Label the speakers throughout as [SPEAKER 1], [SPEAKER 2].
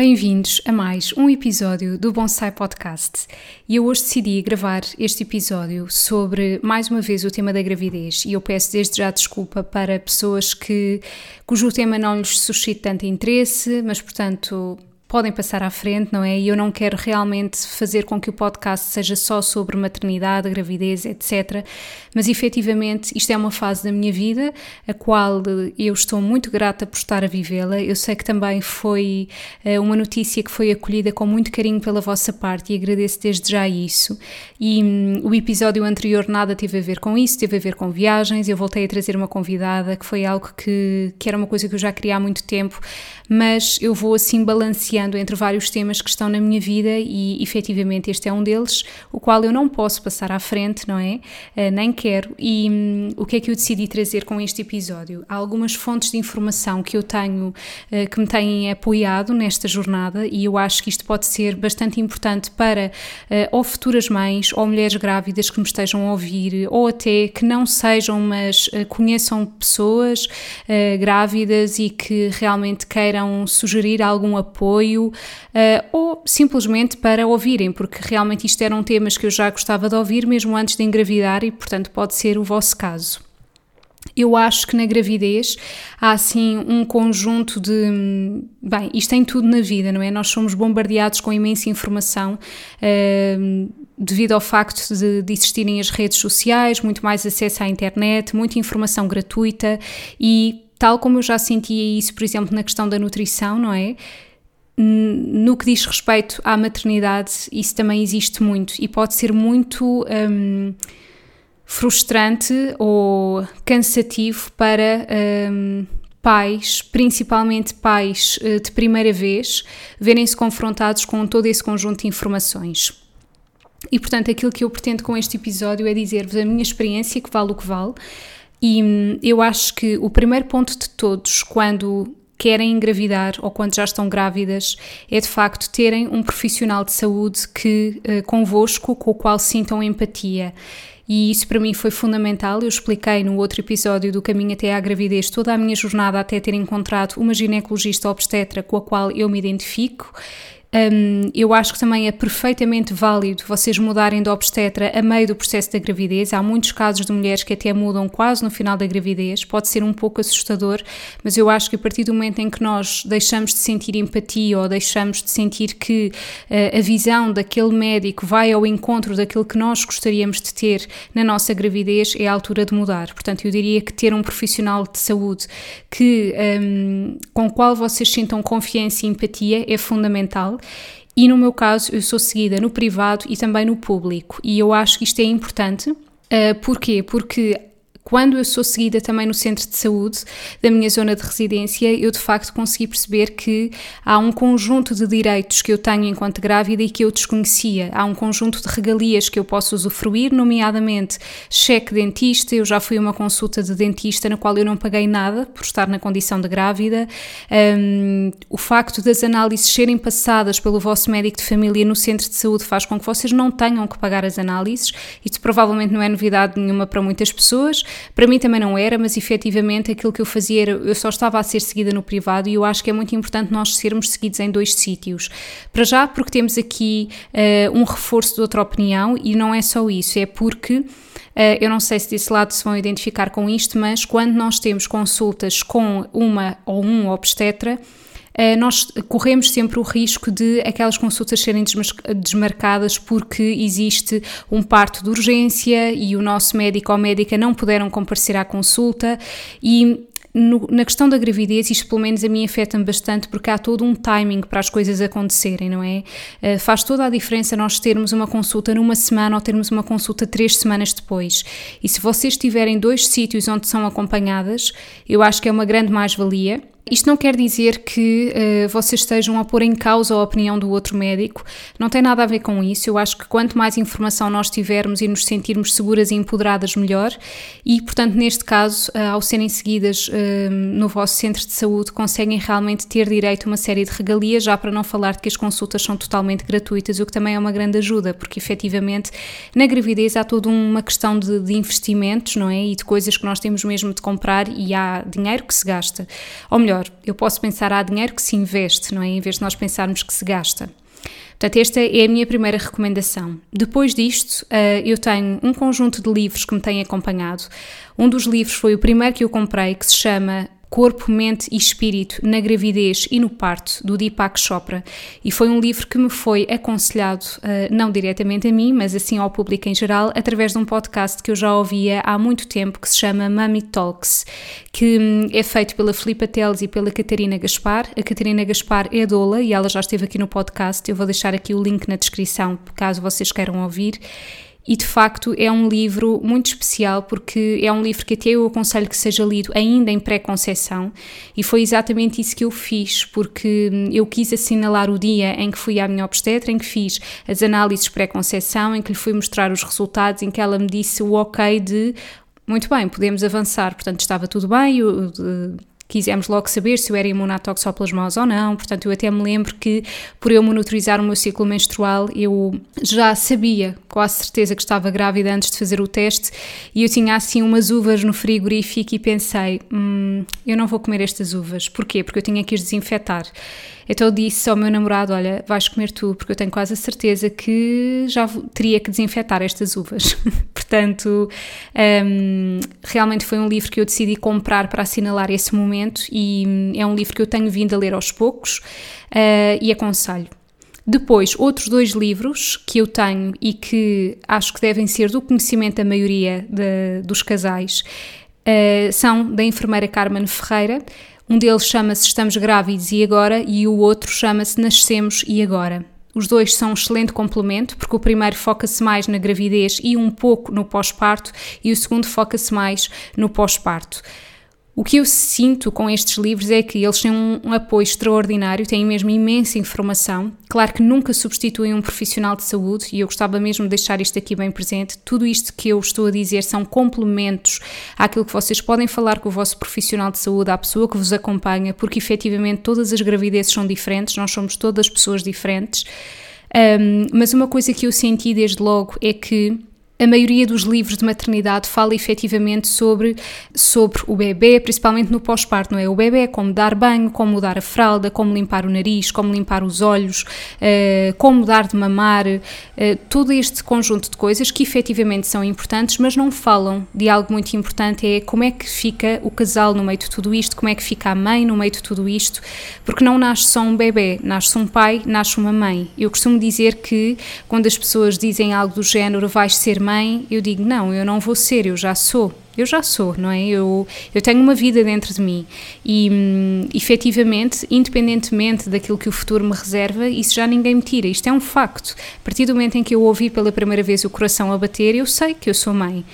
[SPEAKER 1] Bem-vindos a mais um episódio do Bonsai Podcast. E eu hoje decidi gravar este episódio sobre, mais uma vez, o tema da gravidez. E eu peço desde já desculpa para pessoas que, cujo tema não lhes suscite tanto interesse, mas, portanto, podem passar à frente, não é? E eu não quero realmente fazer com que o podcast seja só sobre maternidade, gravidez, etc. Mas efetivamente isto é uma fase da minha vida a qual eu estou muito grata por estar a vivê-la. Eu sei que também foi uh, uma notícia que foi acolhida com muito carinho pela vossa parte e agradeço desde já isso. E um, o episódio anterior nada teve a ver com isso, teve a ver com viagens. Eu voltei a trazer uma convidada que foi algo que, que era uma coisa que eu já queria há muito tempo, mas eu vou assim balancear entre vários temas que estão na minha vida e efetivamente este é um deles, o qual eu não posso passar à frente, não é? Uh, nem quero. E um, o que é que eu decidi trazer com este episódio? Há algumas fontes de informação que eu tenho uh, que me têm apoiado nesta jornada e eu acho que isto pode ser bastante importante para uh, ou futuras mães ou mulheres grávidas que me estejam a ouvir ou até que não sejam, mas conheçam pessoas grávidas e que realmente queiram sugerir algum apoio apoio uh, ou simplesmente para ouvirem, porque realmente isto eram temas que eu já gostava de ouvir mesmo antes de engravidar e, portanto, pode ser o vosso caso. Eu acho que na gravidez há assim um conjunto de. Bem, isto tem tudo na vida, não é? Nós somos bombardeados com imensa informação uh, devido ao facto de, de, existirem as redes sociais, muito mais acesso à internet, muita informação gratuita e, tal como eu já sentia isso, por exemplo, na questão da nutrição, não é? No que diz respeito à maternidade, isso também existe muito e pode ser muito um, frustrante ou cansativo para um, pais, principalmente pais uh, de primeira vez, verem-se confrontados com todo esse conjunto de informações. E portanto, aquilo que eu pretendo com este episódio é dizer-vos a minha experiência, que vale o que vale. E hum, eu acho que o primeiro ponto de todos, quando querem engravidar ou quando já estão grávidas, é de facto terem um profissional de saúde que uh, convosco, com o qual sintam empatia. E isso para mim foi fundamental. Eu expliquei no outro episódio do Caminho até à Gravidez toda a minha jornada até ter encontrado uma ginecologista obstetra com a qual eu me identifico um, eu acho que também é perfeitamente válido vocês mudarem de obstetra a meio do processo da gravidez. Há muitos casos de mulheres que até mudam quase no final da gravidez. Pode ser um pouco assustador, mas eu acho que a partir do momento em que nós deixamos de sentir empatia ou deixamos de sentir que uh, a visão daquele médico vai ao encontro daquilo que nós gostaríamos de ter na nossa gravidez, é a altura de mudar. Portanto, eu diria que ter um profissional de saúde que, um, com o qual vocês sintam confiança e empatia é fundamental e no meu caso, eu sou seguida no privado e também no público, e eu acho que isto é importante. Uh, porquê? Porque quando eu sou seguida também no centro de saúde da minha zona de residência, eu de facto consegui perceber que há um conjunto de direitos que eu tenho enquanto grávida e que eu desconhecia. Há um conjunto de regalias que eu posso usufruir, nomeadamente cheque dentista. Eu já fui uma consulta de dentista na qual eu não paguei nada por estar na condição de grávida. Um, o facto das análises serem passadas pelo vosso médico de família no centro de saúde faz com que vocês não tenham que pagar as análises. Isso provavelmente não é novidade nenhuma para muitas pessoas. Para mim também não era, mas efetivamente aquilo que eu fazia era, eu só estava a ser seguida no privado e eu acho que é muito importante nós sermos seguidos em dois sítios. Para já, porque temos aqui uh, um reforço de outra opinião e não é só isso, é porque. Uh, eu não sei se desse lado se vão identificar com isto, mas quando nós temos consultas com uma ou um obstetra, eh, nós corremos sempre o risco de aquelas consultas serem desmarcadas porque existe um parto de urgência e o nosso médico ou médica não puderam comparecer à consulta e no, na questão da gravidez, isto pelo menos a mim afeta-me bastante porque há todo um timing para as coisas acontecerem, não é? Uh, faz toda a diferença nós termos uma consulta numa semana ou termos uma consulta três semanas depois. E se vocês tiverem dois sítios onde são acompanhadas, eu acho que é uma grande mais-valia. Isto não quer dizer que uh, vocês estejam a pôr em causa a opinião do outro médico, não tem nada a ver com isso. Eu acho que quanto mais informação nós tivermos e nos sentirmos seguras e empoderadas, melhor. E, portanto, neste caso, uh, ao serem seguidas uh, no vosso centro de saúde, conseguem realmente ter direito a uma série de regalias, já para não falar de que as consultas são totalmente gratuitas, o que também é uma grande ajuda, porque efetivamente na gravidez há toda uma questão de, de investimentos, não é? E de coisas que nós temos mesmo de comprar e há dinheiro que se gasta. Ou melhor, melhor, eu posso pensar, há dinheiro que se investe, não é? Em vez de nós pensarmos que se gasta. Portanto, esta é a minha primeira recomendação. Depois disto, eh, eu tenho um conjunto de livros que me têm acompanhado. Um dos livros foi o primeiro que eu comprei, que se chama Corpo, Mente e Espírito na Gravidez e no Parto, do Deepak Chopra, e foi um livro que me foi aconselhado, uh, não diretamente a mim, mas assim ao público em geral, através de um podcast que eu já ouvia há muito tempo, que se chama Mummy Talks, que hum, é feito pela Filipa Teles e pela Catarina Gaspar. A Catarina Gaspar é doula e ela já esteve aqui no podcast, eu vou deixar aqui o link na descrição, caso vocês queiram ouvir e de facto é um livro muito especial porque é um livro que até eu aconselho que seja lido ainda em pré-conceição. E foi exatamente isso que eu fiz porque eu quis assinalar o dia em que fui à minha obstetra, em que fiz as análises pré-conceição, em que lhe fui mostrar os resultados, em que ela me disse o ok de muito bem, podemos avançar, portanto estava tudo bem, eu, quisemos logo saber se eu era imune à toxoplasmose ou não, portanto eu até me lembro que por eu monitorizar o meu ciclo menstrual eu já sabia a certeza que estava grávida antes de fazer o teste e eu tinha assim umas uvas no frigorífico e pensei, hum, eu não vou comer estas uvas, porquê? Porque eu tinha que as desinfetar. Então eu disse ao meu namorado: Olha, vais comer tu, porque eu tenho quase a certeza que já teria que desinfetar estas uvas. Portanto, um, realmente foi um livro que eu decidi comprar para assinalar esse momento e é um livro que eu tenho vindo a ler aos poucos uh, e aconselho. Depois, outros dois livros que eu tenho e que acho que devem ser do conhecimento da maioria de, dos casais uh, são da enfermeira Carmen Ferreira. Um deles chama-se Estamos Grávidos e Agora e o outro chama-se Nascemos e Agora. Os dois são um excelente complemento, porque o primeiro foca-se mais na gravidez e um pouco no pós-parto, e o segundo foca-se mais no pós-parto. O que eu sinto com estes livros é que eles têm um, apoio extraordinário, têm mesmo imensa informação. Claro que nunca substituem um profissional de saúde e eu gostava mesmo de deixar isto aqui bem presente. Tudo isto que eu estou a dizer são complementos àquilo que vocês podem falar com o vosso profissional de saúde, à pessoa que vos acompanha, porque efetivamente todas as gravidezes são diferentes, nós somos todas pessoas diferentes. Um, mas uma coisa que eu senti desde logo é que a maioria dos livros de maternidade fala efetivamente sobre, sobre o bebê, principalmente no pós-parto, não é? O bebê, como dar banho, como mudar a fralda, como limpar o nariz, como limpar os olhos, uh, como dar de mamar, uh, todo este conjunto de coisas que efetivamente são importantes, mas não falam de algo muito importante, é como é que fica o casal no meio de tudo isto, como é que fica a mãe no meio de tudo isto, porque não nasce só um bebê, nasce um pai, nasce uma mãe. Eu costumo dizer que quando as pessoas dizem algo do género, vais ser mãe, mãe, eu digo: não, eu não vou ser, eu já sou. Eu já sou, não é? Eu, eu tenho uma vida dentro de mim e, hum, efetivamente, independentemente daquilo que o futuro me reserva, isso já ninguém me tira. Isto é um facto. A partir do momento em que eu ouvi pela primeira vez o coração a bater, eu sei que eu sou mãe.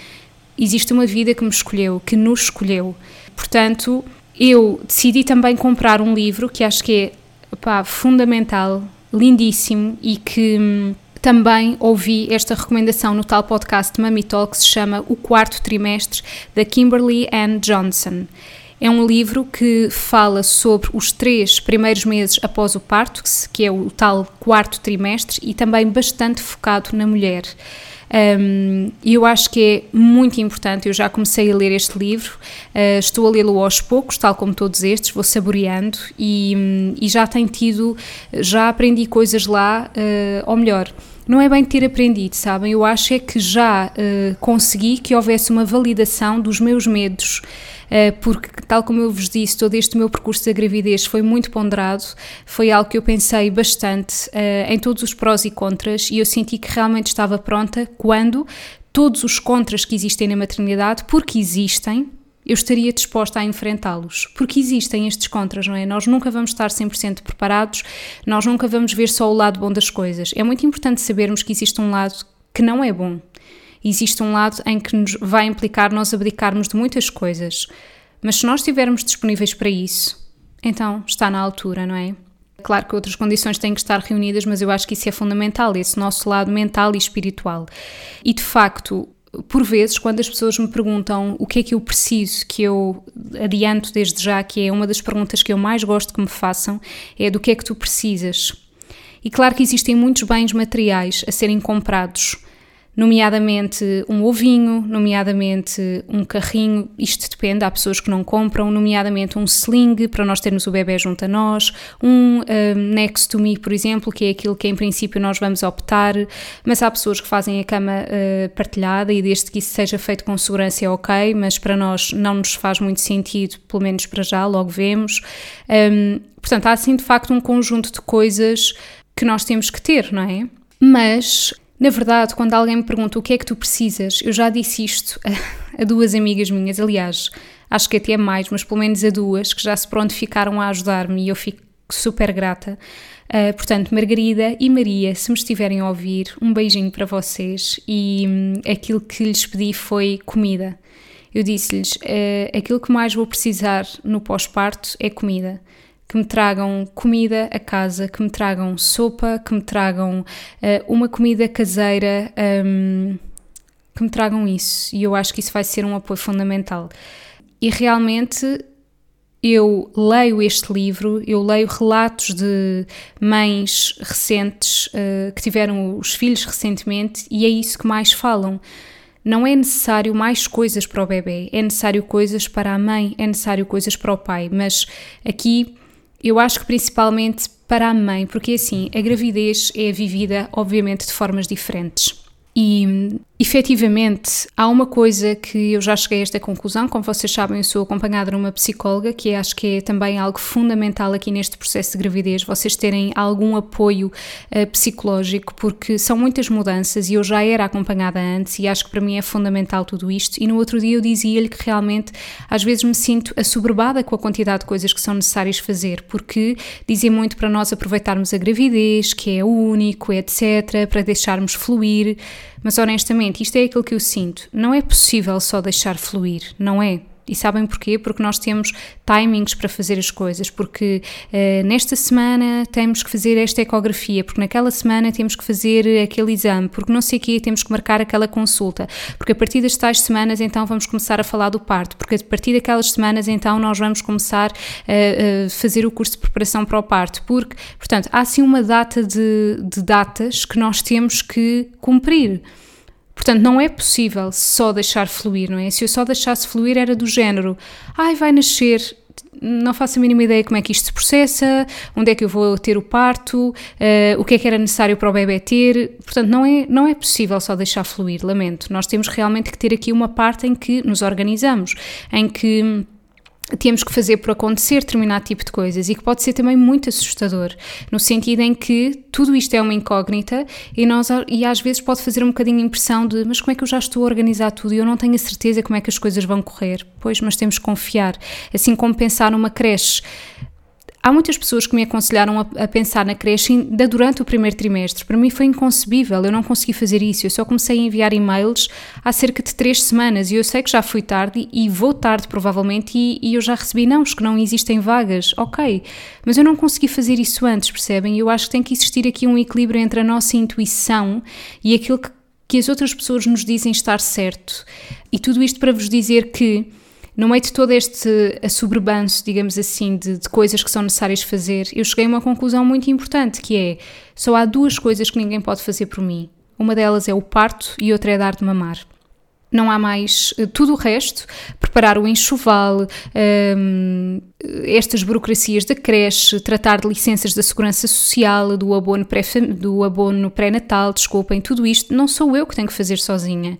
[SPEAKER 1] Existe uma vida que me escolheu, que nos escolheu. Portanto, eu decidi também comprar um livro que acho que é fundamental, lindíssimo e que hum, também ouvi esta recomendação no tal podcast Mami Talk que se chama O Quarto Trimestre, da Kimberly Ann Johnson. É um livro que fala sobre os três primeiros meses após o parto, que é o tal quarto trimestre, e também bastante focado na mulher. Um, eu acho que é muito importante. Eu já comecei a ler este livro, uh, estou a lê-lo aos poucos, tal como todos estes, vou saboreando e, um, e já tenho tido, já aprendi coisas lá, uh, ou melhor, não é bem ter aprendido, sabem? Eu acho é que já uh, consegui que houvesse uma validação dos meus medos, uh, porque, tal como eu vos disse, todo este meu percurso da gravidez foi muito ponderado, foi algo que eu pensei bastante uh, em todos os prós e contras e eu senti que realmente estava pronta quando todos os contras que existem na maternidade, porque existem, eu estaria disposta a enfrentá-los, porque existem estes contras, não é? Nós nunca vamos estar 100% preparados, nós nunca vamos ver só o lado bom das coisas. É muito importante sabermos que existe um lado que não é bom. Existe um lado em que nos vai implicar nós abdicarmos de muitas coisas. Mas se nós estivermos disponíveis para isso, então está na altura, não é? Claro que outras condições têm que estar reunidas, mas eu acho que isso é fundamental, esse nosso lado mental e espiritual. E de facto, por vezes, quando as pessoas me perguntam o que é que eu preciso, que eu adianto desde já, que é uma das perguntas que eu mais gosto que me façam, é do que é que tu precisas. E claro que existem muitos bens materiais a serem comprados nomeadamente um ovinho, nomeadamente um carrinho, isto depende, há pessoas que não compram, nomeadamente um sling para nós termos o bebê junto a nós, um, um next to me, por exemplo, que é aquilo que em princípio nós vamos optar, mas há pessoas que fazem a cama uh, partilhada e desde que isso seja feito com segurança é ok, mas para nós não nos faz muito sentido, pelo menos para já, logo vemos. Um, portanto, há assim de facto um conjunto de coisas que nós temos que ter, não é? Mas na verdade, quando alguém me pergunta o que é que tu precisas, eu já disse isto a, a duas amigas minhas, aliás, acho que até mais, mas pelo menos a duas, que já se prontificaram a ajudar-me e eu fico super grata. Uh, portanto, Margarida e Maria, se me estiverem a ouvir, um beijinho para vocês e hum, aquilo que lhes pedi foi comida. Eu disse-lhes: uh, aquilo que mais vou precisar no pós-parto é comida que me tragam comida a casa, que me tragam sopa, que me tragam uh, uma comida caseira, um, que me tragam isso. E eu acho que isso vai ser um apoio fundamental. E realmente eu leio este livro, eu leio relatos de mães recentes uh, que tiveram os filhos recentemente e é isso que mais falam. Não é necessário mais coisas para o bebê, é necessário coisas para a mãe, é necessário coisas para o pai, mas aqui eu acho que principalmente para a mãe, porque assim, a gravidez é vivida, obviamente, de formas diferentes. E efetivamente há uma coisa que eu já cheguei a esta conclusão, como vocês sabem, eu sou acompanhada de uma psicóloga, que acho que é também algo fundamental aqui neste processo de gravidez, vocês terem algum apoio uh, psicológico, porque são muitas mudanças e eu já era acompanhada antes e acho que para mim é fundamental tudo isto. E no outro dia eu dizia-lhe que realmente às vezes me sinto assoberbada com a quantidade de coisas que são necessárias fazer, porque dizem muito para nós aproveitarmos a gravidez, que é único, etc., para deixarmos fluir. Mas honestamente, isto é aquilo que eu sinto. Não é possível só deixar fluir, não é? E sabem porquê? Porque nós temos timings para fazer as coisas, porque uh, nesta semana temos que fazer esta ecografia, porque naquela semana temos que fazer aquele exame, porque não sei o quê, temos que marcar aquela consulta, porque a partir das tais semanas então vamos começar a falar do parto, porque a partir daquelas semanas então nós vamos começar a, fazer o curso de preparação para o parto, porque, portanto, há assim uma data de, de datas que nós temos que cumprir. Portanto, não é possível só deixar fluir, não é? Se eu só deixasse fluir, era do género: ai, vai nascer, não faço a mínima ideia como é que isto se processa, onde é que eu vou ter o parto, uh, o que é que era necessário para o bebê ter. Portanto, não é, não é possível só deixar fluir, lamento. Nós temos realmente que ter aqui uma parte em que nos organizamos, em que temos que fazer por acontecer determinado tipo de coisas e que pode ser também muito assustador, no sentido em que tudo isto é uma incógnita e, nós, e às vezes pode fazer um bocadinho a impressão de mas como é que eu já estou a organizar tudo e eu não tenho a certeza como é que as coisas vão correr. Pois, mas temos que confiar. Assim como pensar numa creche Há muitas pessoas que me aconselharam a, a, pensar na creche ainda durante o primeiro trimestre. Para mim foi inconcebível, eu não consegui fazer isso. Eu só comecei a enviar e-mails há cerca de três semanas e eu sei que já fui tarde e vou tarde provavelmente e, e eu já recebi não, que não existem vagas. Ok, mas eu não consegui fazer isso antes, percebem? Eu acho que tem que existir aqui um equilíbrio entre a nossa intuição e aquilo que, que as outras pessoas nos dizem estar certo. E tudo isto para vos dizer que no meio de todo este assoberbanço, digamos assim, de, de, coisas que são necessárias fazer, eu cheguei a uma conclusão muito importante, que é, só há duas coisas que ninguém pode fazer por mim. Uma delas é o parto e outra é dar de mamar. Não há mais eh, tudo o resto, preparar o enxoval, um, estas burocracias da creche, tratar de licenças da segurança social, do abono pré-natal, pré desculpem, tudo isto não sou eu que tenho que fazer sozinha.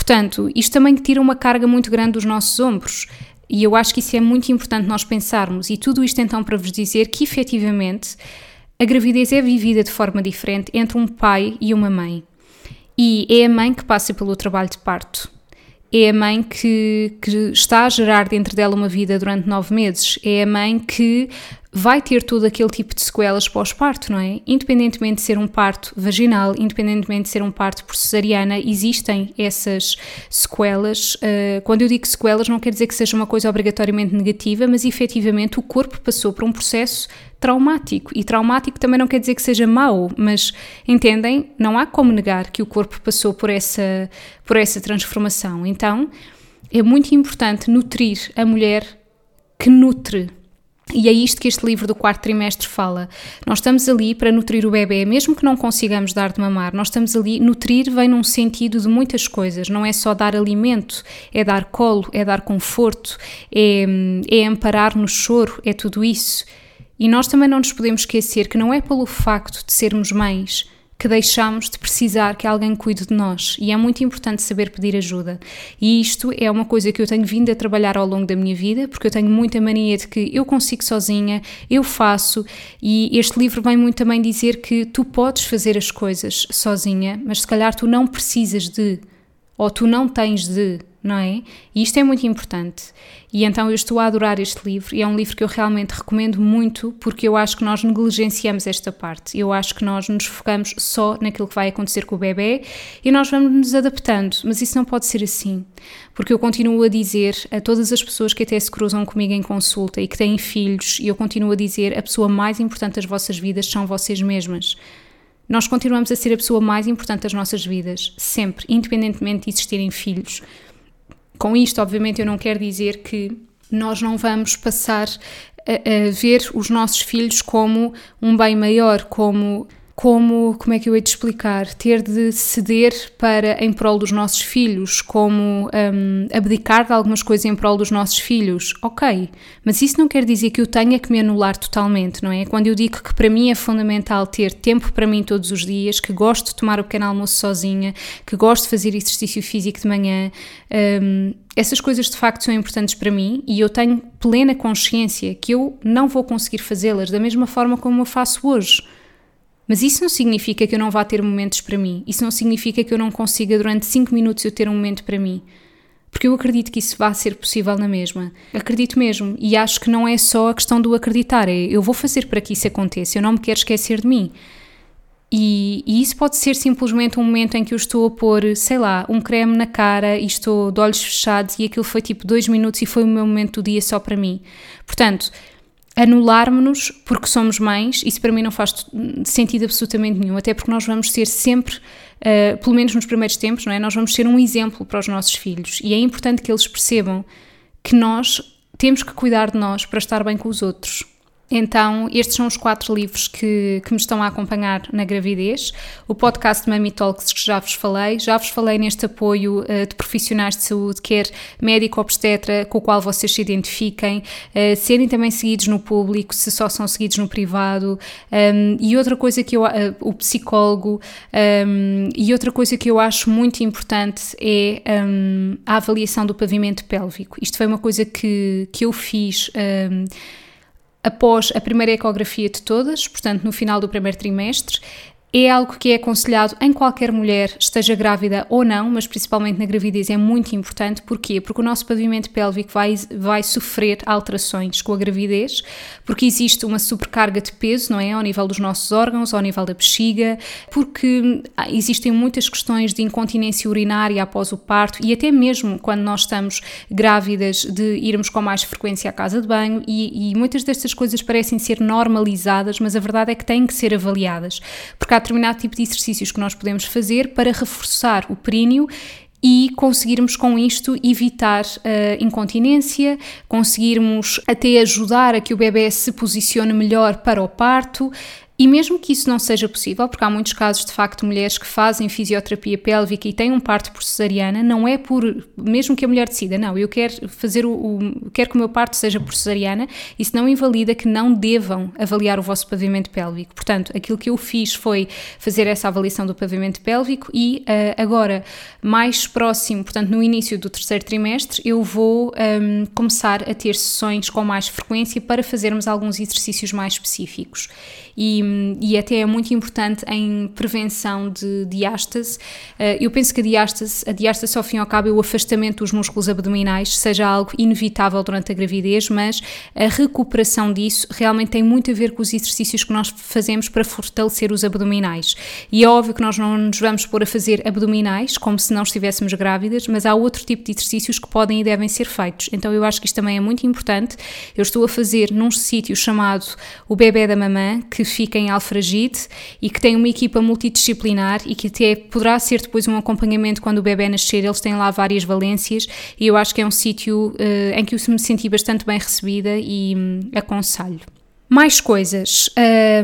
[SPEAKER 1] Portanto, isto também tira uma carga muito grande dos nossos ombros. E eu acho que isso é muito importante nós pensarmos. E tudo isto então para vos dizer que efetivamente a gravidez é vivida de forma diferente entre um pai e uma mãe. E é a mãe que passa pelo trabalho de parto. é a mãe que, que está a gerar dentro dela uma vida durante nove meses, é a mãe que vai ter todo aquele tipo de sequelas pós-parto, não é? Independentemente de ser um parto vaginal, independentemente de ser um parto por cesariana, existem essas sequelas. Uh, quando eu digo sequelas, não quer dizer que seja uma coisa obrigatoriamente negativa, mas efetivamente o corpo passou por um processo traumático. E traumático também não quer dizer que seja mau, mas entendem? Não há como negar que o corpo passou por essa, por essa transformação. Então é muito importante nutrir a mulher que nutre e é isto que este livro do quarto trimestre fala. Nós estamos ali para nutrir o bebê, mesmo que não consigamos dar de mamar, nós estamos ali. Nutrir vem num sentido de muitas coisas, não é só dar alimento, é dar colo, é dar conforto, é, é amparar no choro, é tudo isso. E nós também não nos podemos esquecer que não é pelo facto de sermos mães que deixamos de precisar que alguém cuide de nós e é muito importante saber pedir ajuda. E isto é uma coisa que eu tenho vindo a trabalhar ao longo da minha vida, porque eu tenho muita mania de que eu consigo sozinha, eu faço, e este livro vem muito também dizer que tu podes fazer as coisas sozinha, mas se calhar tu não precisas de, ou tu não tens de não é? E isto é muito importante. E então eu estou a adorar este livro e é um livro que eu realmente recomendo muito porque eu acho que nós negligenciamos esta parte. Eu acho que nós nos focamos só naquilo que vai acontecer com o bebê e nós vamos nos adaptando, mas isso não pode ser assim. Porque eu continuo a dizer a todas as pessoas que até se cruzam comigo em consulta e que têm filhos, e eu continuo a dizer a pessoa mais importante das vossas vidas são vocês mesmas nós continuamos a ser a pessoa mais importante das nossas vidas, sempre, independentemente de existirem filhos. Com isto, obviamente, eu não quero dizer que nós não vamos passar a, a ver os nossos filhos como um bem maior, como como, como é que eu hei de explicar, ter de ceder para em prol dos nossos filhos, como um, abdicar de algumas coisas em prol dos nossos filhos, ok, mas isso não quer dizer que eu tenha que me anular totalmente, não é? Quando eu digo que para mim é fundamental ter tempo para mim todos os dias, que gosto de tomar o pequeno almoço sozinha, que gosto de fazer exercício físico de manhã, um, essas coisas de facto são importantes para mim e eu tenho plena consciência que eu não vou conseguir fazê-las da mesma forma como eu faço hoje. Mas isso não significa que eu não vá ter momentos para mim. Isso não significa que eu não consiga durante 5 minutos eu ter um momento para mim. Porque eu acredito que isso vai ser possível na mesma. Acredito mesmo. E acho que não é só a questão do acreditar. É eu vou fazer para que isso aconteça. Eu não me quero esquecer de mim. E, e, isso pode ser simplesmente um momento em que eu estou a pôr, sei lá, um creme na cara e estou de olhos fechados e aquilo foi tipo dois minutos e foi o meu momento do dia só para mim. Portanto, anularmos-nos porque somos mães, isso para mim não faz sentido absolutamente nenhum, até porque nós vamos ser sempre, uh, pelo menos nos primeiros tempos, não é? Nós vamos ser um exemplo para os nossos filhos e é importante que eles percebam que nós temos que cuidar de nós para estar bem com os outros. Então, estes são os quatro livros que, que me estão a acompanhar na gravidez. O podcast Mami Talks, que já vos falei. Já vos falei neste apoio uh, de profissionais de saúde, quer médico obstetra, com o qual vocês se identifiquem, uh, serem também seguidos no público, se só são seguidos no privado. Um, e outra coisa que eu. Uh, o psicólogo. Um, e outra coisa que eu acho muito importante é um, a avaliação do pavimento pélvico. Isto foi uma coisa que, que eu fiz após a primeira ecografia de todas, portanto no final do primeiro trimestre, é algo que é aconselhado em qualquer mulher, esteja grávida ou não, mas principalmente na gravidez é muito importante. Porquê? Porque o nosso pavimento pélvico vai, vai sofrer alterações com a gravidez, porque existe uma sobrecarga de peso, não é? Ao nível dos nossos órgãos, ao nível da bexiga, porque ah, existem muitas questões de incontinência urinária após o parto e até mesmo quando nós estamos grávidas de irmos com mais frequência à casa de banho e, e muitas destas coisas parecem ser normalizadas, mas a verdade é que têm que ser avaliadas, porque determinado tipo de exercícios que nós podemos fazer para reforçar o períneo e conseguirmos com isto evitar a incontinência, conseguirmos até ajudar a que o bebê se posicione melhor para o parto, e mesmo que isso não seja possível, porque há muitos casos de facto mulheres que fazem fisioterapia pélvica e têm um parto por cesariana, não é por, mesmo que a mulher decida, não, eu quero fazer o, o quero que o meu parto seja por cesariana, isso não invalida que não devam avaliar o vosso pavimento pélvico. Portanto, aquilo que eu fiz foi fazer essa avaliação do pavimento pélvico e uh, agora, mais próximo, portanto, no início do terceiro trimestre, eu vou um, ehm, começar a ter sessões com mais frequência para fazermos alguns exercícios mais específicos. E, e até é muito importante em prevenção de diástase. Uh, eu penso que a diástase, a diástase ao fim e ao cabo é o afastamento dos músculos abdominais, seja algo inevitável durante a gravidez, mas a recuperação disso realmente tem muito a ver com os exercícios que nós fazemos para fortalecer os abdominais. E é óbvio que nós não nos vamos pôr a fazer abdominais como se não estivéssemos grávidas, mas há outro tipo de exercícios que podem e devem ser feitos. Então eu acho que isto também é muito importante. Eu estou a fazer num sítio chamado o Bebé da Mamã, que fica em Alfragide e que tem uma equipa multidisciplinar e que até poderá ser depois um acompanhamento quando o bebê nascer. Eles têm lá várias valências e eu acho que é um sítio uh, em que eu me senti bastante bem recebida e um, aconselho. Mais coisas.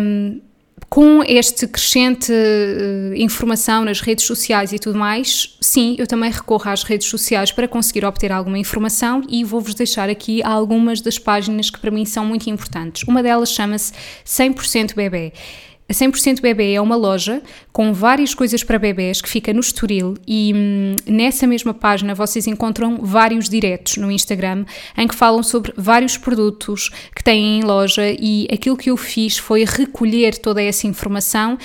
[SPEAKER 1] Um, com este crescente uh, informação nas redes sociais e tudo mais, sim, eu também recorro às redes sociais para conseguir obter alguma informação e vou-vos deixar aqui algumas das páginas que para mim são muito importantes. Uma delas chama-se 100% Bebê. A 100% Bebê é uma loja com várias coisas para bebés que fica no Estoril e hum, nessa mesma página vocês encontram vários diretos no Instagram em que falam sobre vários produtos que têm em loja e aquilo que eu fiz foi recolher toda essa informação,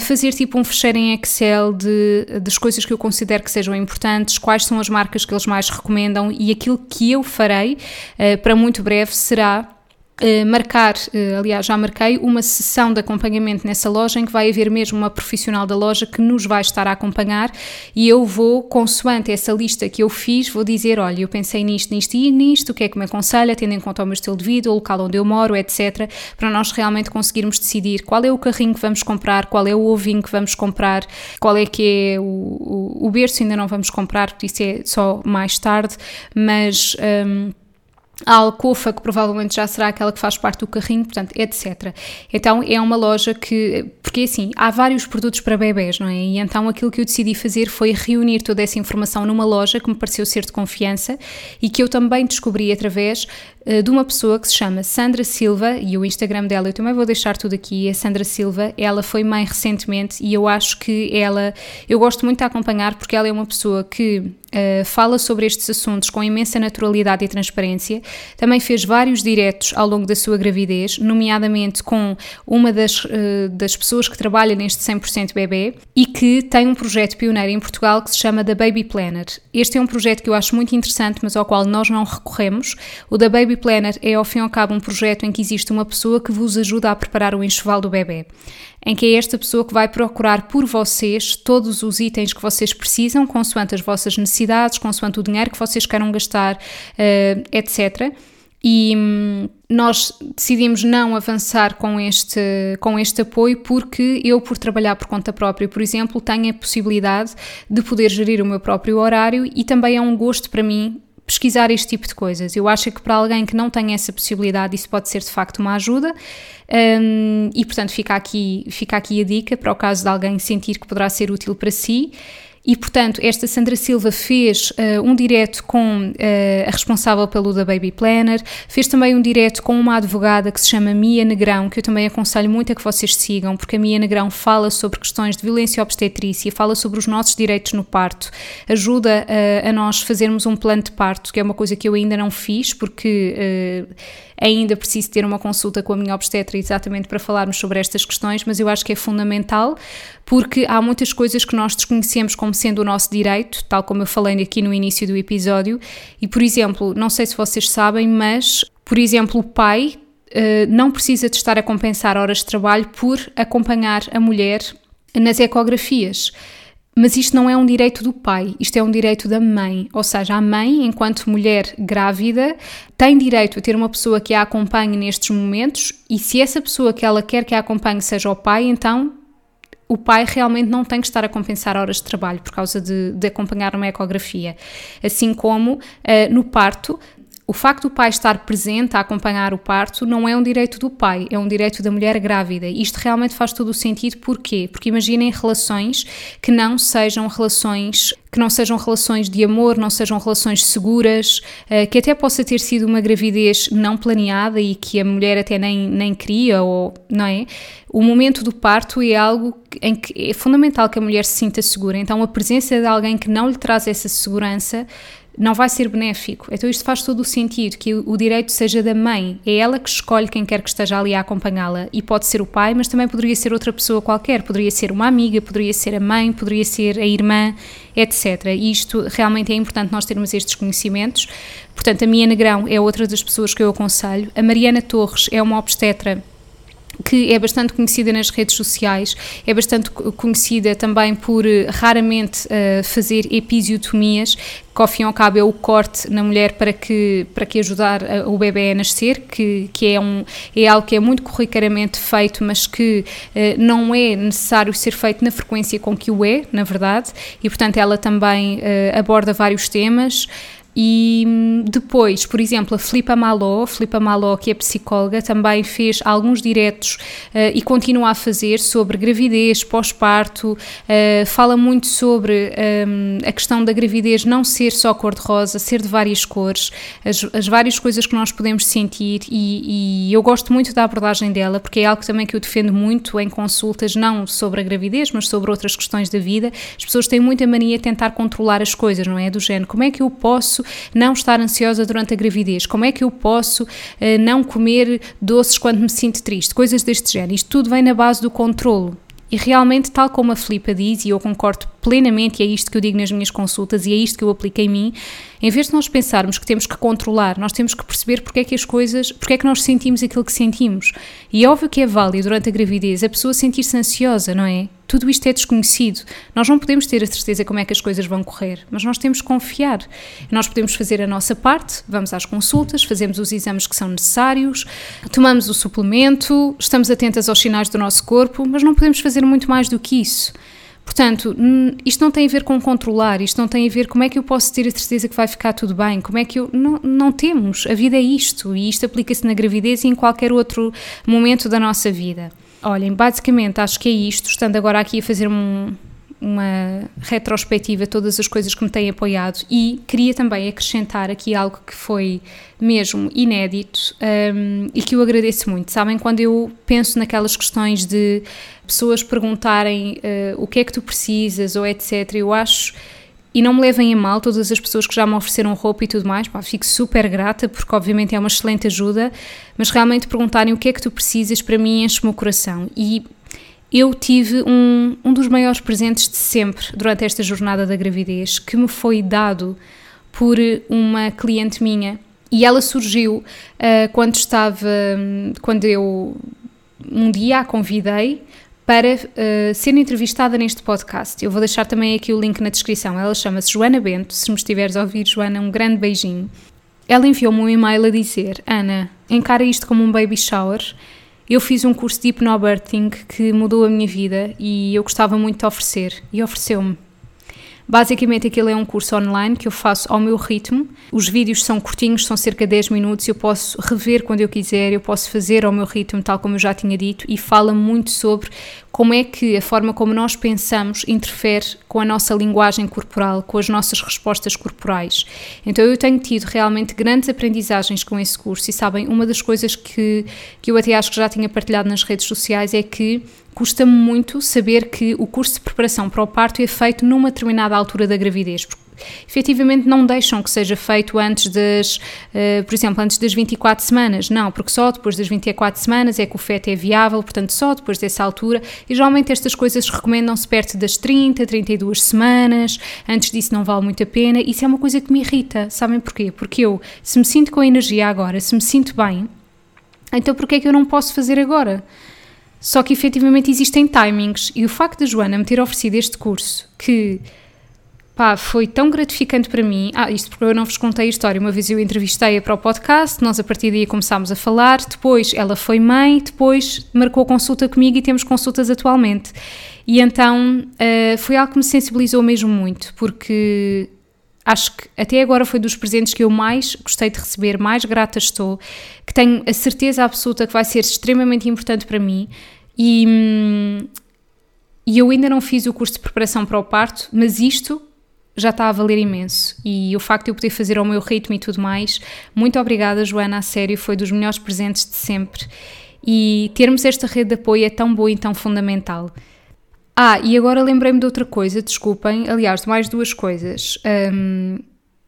[SPEAKER 1] fazer tipo um fecheiro em Excel de, das coisas que eu considero que sejam importantes, quais são as marcas que eles mais recomendam e aquilo que eu farei eh, para muito breve será Uh, marcar, uh, aliás, já marquei uma sessão de acompanhamento nessa loja em que vai haver mesmo uma profissional da loja que nos vai estar a acompanhar e eu vou, consoante essa lista que eu fiz, vou dizer: olha, eu pensei nisto, nisto e nisto, o que é que me aconselha, tendo em conta o meu estilo de vida, o local onde eu moro, etc., para nós realmente conseguirmos decidir qual é o carrinho que vamos comprar, qual é o ovinho que vamos comprar, qual é que é o, o, o berço, ainda não vamos comprar, porque isso é só mais tarde, mas. Um, a alcofa, que provavelmente já será aquela que faz parte do carrinho, portanto, etc. Então é uma loja que, porque assim, há vários produtos para bebés, não é? E então aquilo que eu decidi fazer foi reunir toda essa informação numa loja que me pareceu ser de confiança e que eu também descobri através uh, de uma pessoa que se chama Sandra Silva e o Instagram dela eu também vou deixar tudo aqui, é Sandra Silva, ela foi mãe recentemente e eu acho que ela, eu gosto muito de acompanhar porque ela é uma pessoa que Uh, fala sobre estes assuntos com imensa naturalidade e transparência. Também fez vários diretos ao longo da sua gravidez, nomeadamente com uma das, uh, das pessoas que trabalha neste 100% bebê e que tem um projeto pioneiro em Portugal que se chama The Baby Planner. Este é um projeto que eu acho muito interessante, mas ao qual nós não recorremos. O The Baby Planner é, ao fim e ao cabo, um projeto em que existe uma pessoa que vos ajuda a preparar o enxoval do bebê em que é esta pessoa que vai procurar por vocês todos os itens que vocês precisam, consoante as vossas necessidades, consoante o dinheiro que vocês queiram gastar, uh, etc. E hum, nós decidimos não avançar com este, com este apoio porque eu, por trabalhar por conta própria, por exemplo, tenho a possibilidade de poder gerir o meu próprio horário e também é um gosto para mim pesquisar este tipo de coisas. Eu acho que para alguém que não tem essa possibilidade, isso pode ser de facto uma ajuda. Um, e portanto, fica aqui, fica aqui a dica para o caso de alguém sentir que poderá ser útil para si. E, portanto, esta Sandra Silva fez uh, um direto com uh, a responsável pelo da Baby Planner, fez também um direto com uma advogada que se chama Mia Negrão, que eu também aconselho muito a que vocês sigam, porque a Mia Negrão fala sobre questões de violência obstetrícia, fala sobre os nossos direitos no parto, ajuda uh, a nós fazermos um plano de parto, que é uma coisa que eu ainda não fiz, porque ainda preciso ter uma consulta com a minha obstetra exatamente para falarmos sobre estas questões, mas eu acho que é fundamental porque há muitas coisas que nós desconhecemos como sendo o nosso direito, tal como eu falei aqui no início do episódio, e por exemplo, não sei se vocês sabem, mas por exemplo, o pai uh, não precisa de estar a compensar horas de trabalho por acompanhar a mulher nas ecografias. Mas isto não é um direito do pai, isto é um direito da mãe. Ou seja, a mãe, enquanto mulher grávida, tem direito a ter uma pessoa que a acompanhe nestes momentos e se essa pessoa que ela quer que a acompanhe seja o pai, então o pai realmente não tem que estar a compensar horas de trabalho por causa de, de acompanhar uma ecografia. Assim como uh, no parto, o facto do pai estar presente a acompanhar o parto não é um direito do pai, é um direito da mulher grávida. Isto realmente faz todo o sentido, porquê? Porque imaginem relações que não sejam relações que não sejam relações de amor, não sejam relações seguras, eh, que até possa ter sido uma gravidez não planeada e que a mulher até nem, nem queria, ou, não é? O momento do parto é algo em que é fundamental que a mulher se sinta segura, então a presença de alguém que não lhe traz essa segurança não vai ser benéfico. Então isto faz todo o sentido, que o direito seja da mãe. É ela que escolhe quem quer que esteja ali a acompanhá-la. E pode ser o pai, mas também poderia ser outra pessoa qualquer. Poderia ser uma amiga, poderia ser a mãe, poderia ser a irmã, etc. E isto realmente é importante nós termos estes conhecimentos. Portanto, a minha Negrão é outra das pessoas que eu aconselho. A Mariana Torres é uma obstetra que é bastante conhecida nas redes sociais, é bastante conhecida também por uh, raramente uh, fazer episiotomias, que ao fim e ao cabo é o corte na mulher para que, para que ajudar a, o bebê a nascer, que, que é, um, é algo que é muito corriqueiramente feito, mas que uh, não é necessário ser feito na frequência com que o é, na verdade, e portanto ela também aborda vários temas. E hum, depois, por exemplo, a Filipa Maló, Filipa Maló, que é psicóloga, também fez alguns diretos uh, e continua a fazer sobre gravidez, pós-parto, uh, fala muito sobre um, a questão da gravidez não ser só cor-de-rosa, ser de várias cores, as, as, várias coisas que nós podemos sentir e, e, eu gosto muito da abordagem dela, porque é algo também que eu defendo muito em consultas, não sobre a gravidez, mas sobre outras questões da vida. As pessoas têm muita mania de tentar controlar as coisas, não é? Do género, como é que eu posso não estar ansiosa durante a gravidez? Como é que eu posso uh, não comer doces quando me sinto triste? Coisas deste género. Isto tudo vem na base do controlo. E realmente, tal como a Filipa diz, e eu concordo plenamente, e é isto que eu digo nas minhas consultas, e é isto que eu aplico em mim, em vez de nós pensarmos que temos que controlar, nós temos que perceber porque é que as coisas, porque é que nós sentimos aquilo que sentimos. E é óbvio que é válido durante a gravidez a pessoa sentir-se ansiosa, não é? Tudo isto é desconhecido. Nós não podemos ter a certeza como é que as coisas vão correr, mas nós temos que confiar. Nós podemos fazer a nossa parte, vamos às consultas, fazemos os exames que são necessários, tomamos o suplemento, estamos atentas aos sinais do nosso corpo, mas não podemos fazer muito mais do que isso. Portanto, isto não tem a ver com controlar, isto não tem a ver como é que eu posso ter a certeza que vai ficar tudo bem, como é que eu. Não, não temos. A vida é isto e isto aplica-se na gravidez e em qualquer outro momento da nossa vida. Olhem, basicamente acho que é isto, estando agora aqui a fazer um, uma retrospectiva de todas as coisas que me têm apoiado e queria também acrescentar aqui algo que foi mesmo inédito um, e que eu agradeço muito. Sabem, quando eu penso naquelas questões de pessoas perguntarem uh, o que é que tu precisas ou etc., eu acho e não me levem a mal todas as pessoas que já me ofereceram roupa e tudo mais, pá, fico super grata porque obviamente é uma excelente ajuda, mas realmente perguntarem o que é que tu precisas para mim enche-me o coração e eu tive um, um dos maiores presentes de sempre durante esta jornada da gravidez que me foi dado por uma cliente minha e ela surgiu uh, quando estava, quando eu um dia a convidei para uh, ser entrevistada neste podcast. Eu vou deixar também aqui o link na descrição. Ela chama-se Joana Bento. Se me estiveres a ouvir, Joana, um grande beijinho. Ela enviou-me um e-mail a dizer: Ana, encara isto como um baby shower. Eu fiz um curso de hypnobirthing que mudou a minha vida e eu gostava muito de oferecer. E ofereceu-me. Basicamente, aquilo é um curso online que eu faço ao meu ritmo. Os vídeos são curtinhos, são cerca de 10 minutos. Eu posso rever quando eu quiser, eu posso fazer ao meu ritmo, tal como eu já tinha dito, e fala muito sobre como é que a forma como nós pensamos interfere com a nossa linguagem corporal, com as nossas respostas corporais. Então, eu tenho tido realmente grandes aprendizagens com esse curso, e sabem, uma das coisas que, que eu até acho que já tinha partilhado nas redes sociais é que custa-me muito saber que o curso de preparação para o parto é feito numa determinada altura da gravidez, efetivamente não deixam que seja feito antes das, uh, por exemplo, antes das 24 semanas, não, porque só depois das 24 semanas é que o feto é viável, portanto só depois dessa altura, e geralmente estas coisas recomendam-se perto das 30, 32 semanas, antes disso não vale muito a pena, isso é uma coisa que me irrita, sabem porquê? Porque eu, se me sinto com energia agora, se me sinto bem, então porquê é que eu não posso fazer agora? Só que efetivamente existem timings e o facto da Joana me ter oferecido este curso que pá, foi tão gratificante para mim. Ah, isto porque eu não vos contei a história. Uma vez eu entrevistei-a para o podcast, nós a partir daí começámos a falar. Depois ela foi mãe, depois marcou consulta comigo e temos consultas atualmente. E então uh, foi algo que me sensibilizou mesmo muito, porque acho que até agora foi dos presentes que eu mais gostei de receber, mais grata estou, que tenho a certeza absoluta que vai ser extremamente importante para mim. E, e eu ainda não fiz o curso de preparação para o parto, mas isto já está a valer imenso. E o facto de eu poder fazer ao meu ritmo e tudo mais, muito obrigada, Joana, a sério, foi dos melhores presentes de sempre. E termos esta rede de apoio é tão boa e tão fundamental. Ah, e agora lembrei-me de outra coisa, desculpem, aliás, de mais duas coisas. Um,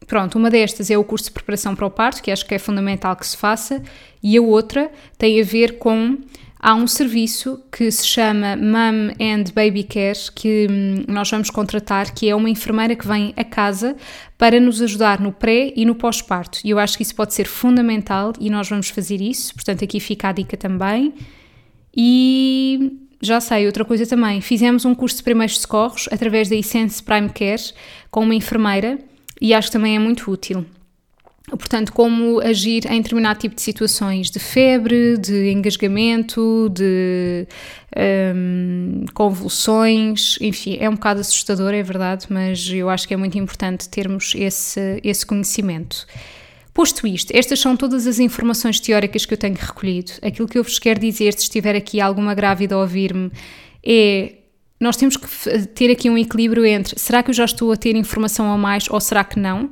[SPEAKER 1] Pronto, uma destas é o curso de preparação para o parto, que acho que é fundamental que se faça, e a outra tem a ver com há um serviço que se chama Mom and Baby Care que hum, nós vamos contratar, que é uma enfermeira que vem a casa para nos ajudar no pré e no pós-parto. E eu acho que isso pode ser fundamental e nós vamos fazer isso. Portanto, aqui fica a dica também. E já sei, outra coisa também. Fizemos um curso de primeiros socorros através da Essence Prime Care com uma enfermeira e acho que também é muito útil. Portanto, como agir em determinado tipo de situações de febre, de engasgamento, de um, convulsões, enfim, é um bocado assustador, é verdade, mas eu acho que é muito importante termos esse, esse conhecimento. Posto isto, estas são todas as informações teóricas que eu tenho recolhido. Aquilo que eu vos quero dizer, se estiver aqui alguma grávida a ouvir-me, é nós temos que ter aqui um equilíbrio entre será que eu já estou a ter informação a mais ou será que não?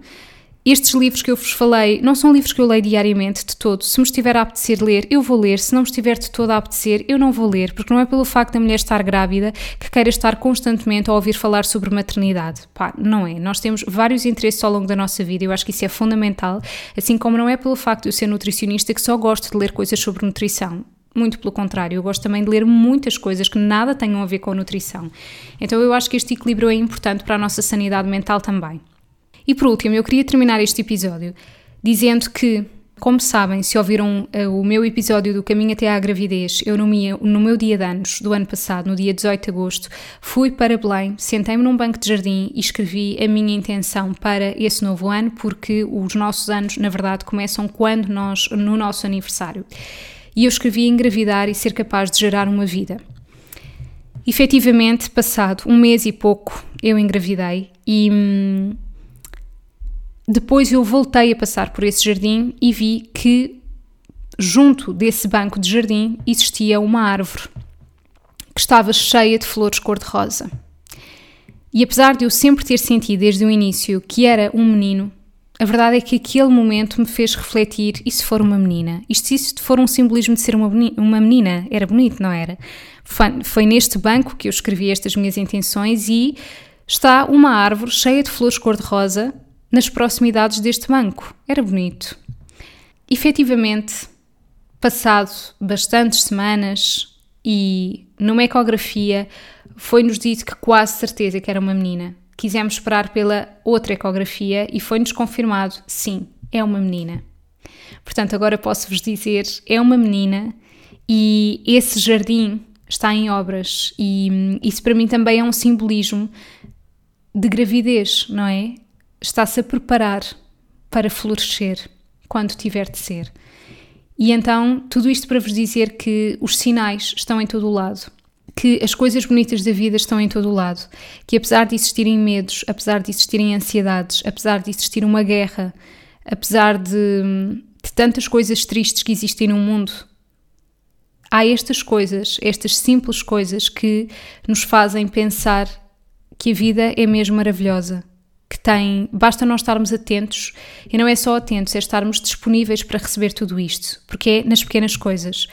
[SPEAKER 1] Estes livros que eu vos falei não são livros que eu leio diariamente de todo. Se me estiver a apetecer ler, eu vou ler. Se não me estiver de todo a apetecer, eu não vou ler, porque não é pelo facto da mulher estar grávida que queira estar constantemente a ouvir falar sobre maternidade. Pá, não é. Nós temos vários interesses ao longo da nossa vida, eu acho que isso é fundamental, assim como não é pelo facto de eu ser nutricionista que só gosto de ler coisas sobre nutrição. Muito pelo contrário, eu gosto também de ler muitas coisas que nada tenham a ver com nutrição. Então eu acho que este equilíbrio é importante para a nossa sanidade mental também. E por último, eu queria terminar este episódio dizendo que, como sabem, se ouviram uh, o meu episódio do Caminho até à Gravidez, eu no, minha, no meu dia de anos do ano passado, no dia 18 de agosto, fui para Belém, sentei-me num banco de jardim e escrevi a minha intenção para esse novo ano, porque os nossos anos, na verdade, começam quando nós, no nosso aniversário. E eu escrevi engravidar e ser capaz de gerar uma vida. Efetivamente, passado um mês e pouco, eu engravidei e. Hum, depois eu voltei a passar por esse jardim e vi que junto desse banco de jardim existia uma árvore que estava cheia de flores cor-de-rosa. E apesar de eu sempre ter sentido desde o início que era um menino, a verdade é que aquele momento me fez refletir: e se for uma menina? Isto se isto for um simbolismo de ser uma, uma menina, era bonito, não era? Foi, neste banco que eu escrevi estas minhas intenções e está uma árvore cheia de flores cor-de-rosa nas proximidades deste banco. Era bonito. Efetivamente, passado bastantes semanas e numa ecografia foi-nos dito que quase certeza que era uma menina. Quisemos esperar pela outra ecografia e foi-nos confirmado, sim, é uma menina. Portanto, agora posso-vos dizer, é uma menina e esse jardim está em obras e isso para mim também é um simbolismo de gravidez, não é? Está-se a preparar para florescer quando tiver de ser. E então, tudo isto para vos dizer que os sinais estão em todo o lado, que as coisas bonitas da vida estão em todo o lado, que apesar de existirem medos, apesar de existirem ansiedades, apesar de existir uma guerra, apesar de, de tantas coisas tristes que existem no mundo, há estas coisas, estas simples coisas que nos fazem pensar que a vida é mesmo maravilhosa que tem, basta nós estarmos atentos, e não é só atentos, é estarmos disponíveis para receber tudo isto, porque é nas pequenas coisas.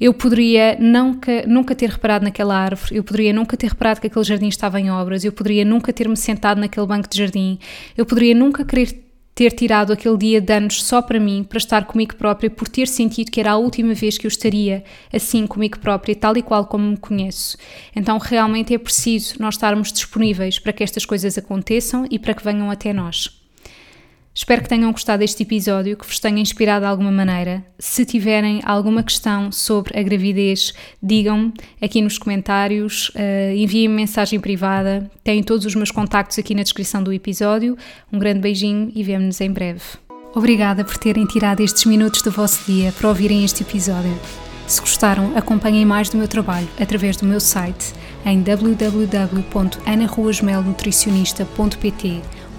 [SPEAKER 1] Eu poderia nunca, nunca ter reparado naquela árvore, eu poderia nunca ter reparado que aquele jardim estava em obras, eu poderia nunca ter-me sentado naquele banco de jardim, eu poderia nunca querer ter tirado aquele dia de anos só para mim, para estar comigo própria, por ter sentido que era a última vez que eu estaria assim comigo própria, tal e qual como me conheço. Então, realmente é preciso nós estarmos disponíveis para que estas coisas aconteçam e para que venham até nós. Espero que tenham gostado deste episódio, que vos tenha inspirado de alguma maneira. Se tiverem alguma questão sobre a gravidez, digam-me aqui nos comentários, uh, enviem-me mensagem privada. Têm todos os meus contactos aqui na descrição do episódio. Um grande beijinho e vemo-nos em breve. Obrigada por terem tirado estes minutos do vosso dia para ouvirem este episódio. Se gostaram, acompanhem mais do meu trabalho através do meu site em www.anaruasmelnutricionista.pt